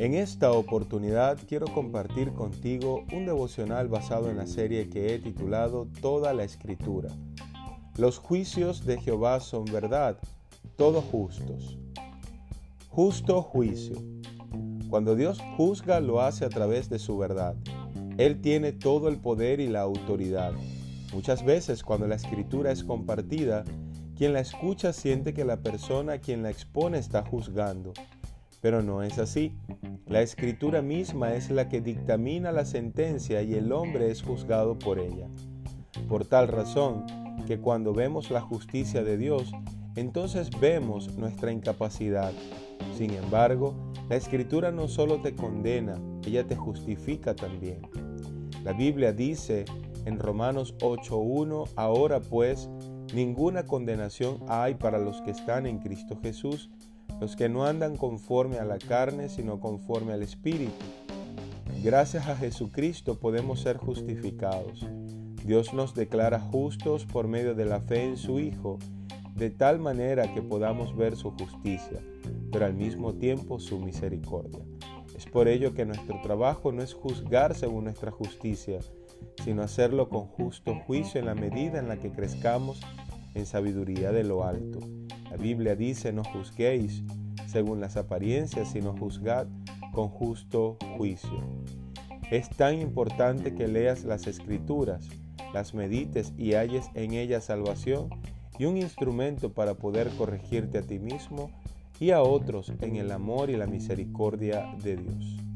En esta oportunidad quiero compartir contigo un devocional basado en la serie que he titulado Toda la Escritura. Los juicios de Jehová son verdad, todos justos. Justo juicio. Cuando Dios juzga lo hace a través de su verdad. Él tiene todo el poder y la autoridad. Muchas veces cuando la escritura es compartida, quien la escucha siente que la persona a quien la expone está juzgando. Pero no es así. La escritura misma es la que dictamina la sentencia y el hombre es juzgado por ella. Por tal razón que cuando vemos la justicia de Dios, entonces vemos nuestra incapacidad. Sin embargo, la escritura no solo te condena, ella te justifica también. La Biblia dice en Romanos 8.1, ahora pues, ninguna condenación hay para los que están en Cristo Jesús, los que no andan conforme a la carne, sino conforme al Espíritu. Gracias a Jesucristo podemos ser justificados. Dios nos declara justos por medio de la fe en su Hijo, de tal manera que podamos ver su justicia, pero al mismo tiempo su misericordia. Es por ello que nuestro trabajo no es juzgar según nuestra justicia, sino hacerlo con justo juicio en la medida en la que crezcamos en sabiduría de lo alto. La Biblia dice, no juzguéis según las apariencias, sino juzgad con justo juicio. Es tan importante que leas las escrituras, las medites y halles en ellas salvación y un instrumento para poder corregirte a ti mismo y a otros en el amor y la misericordia de Dios.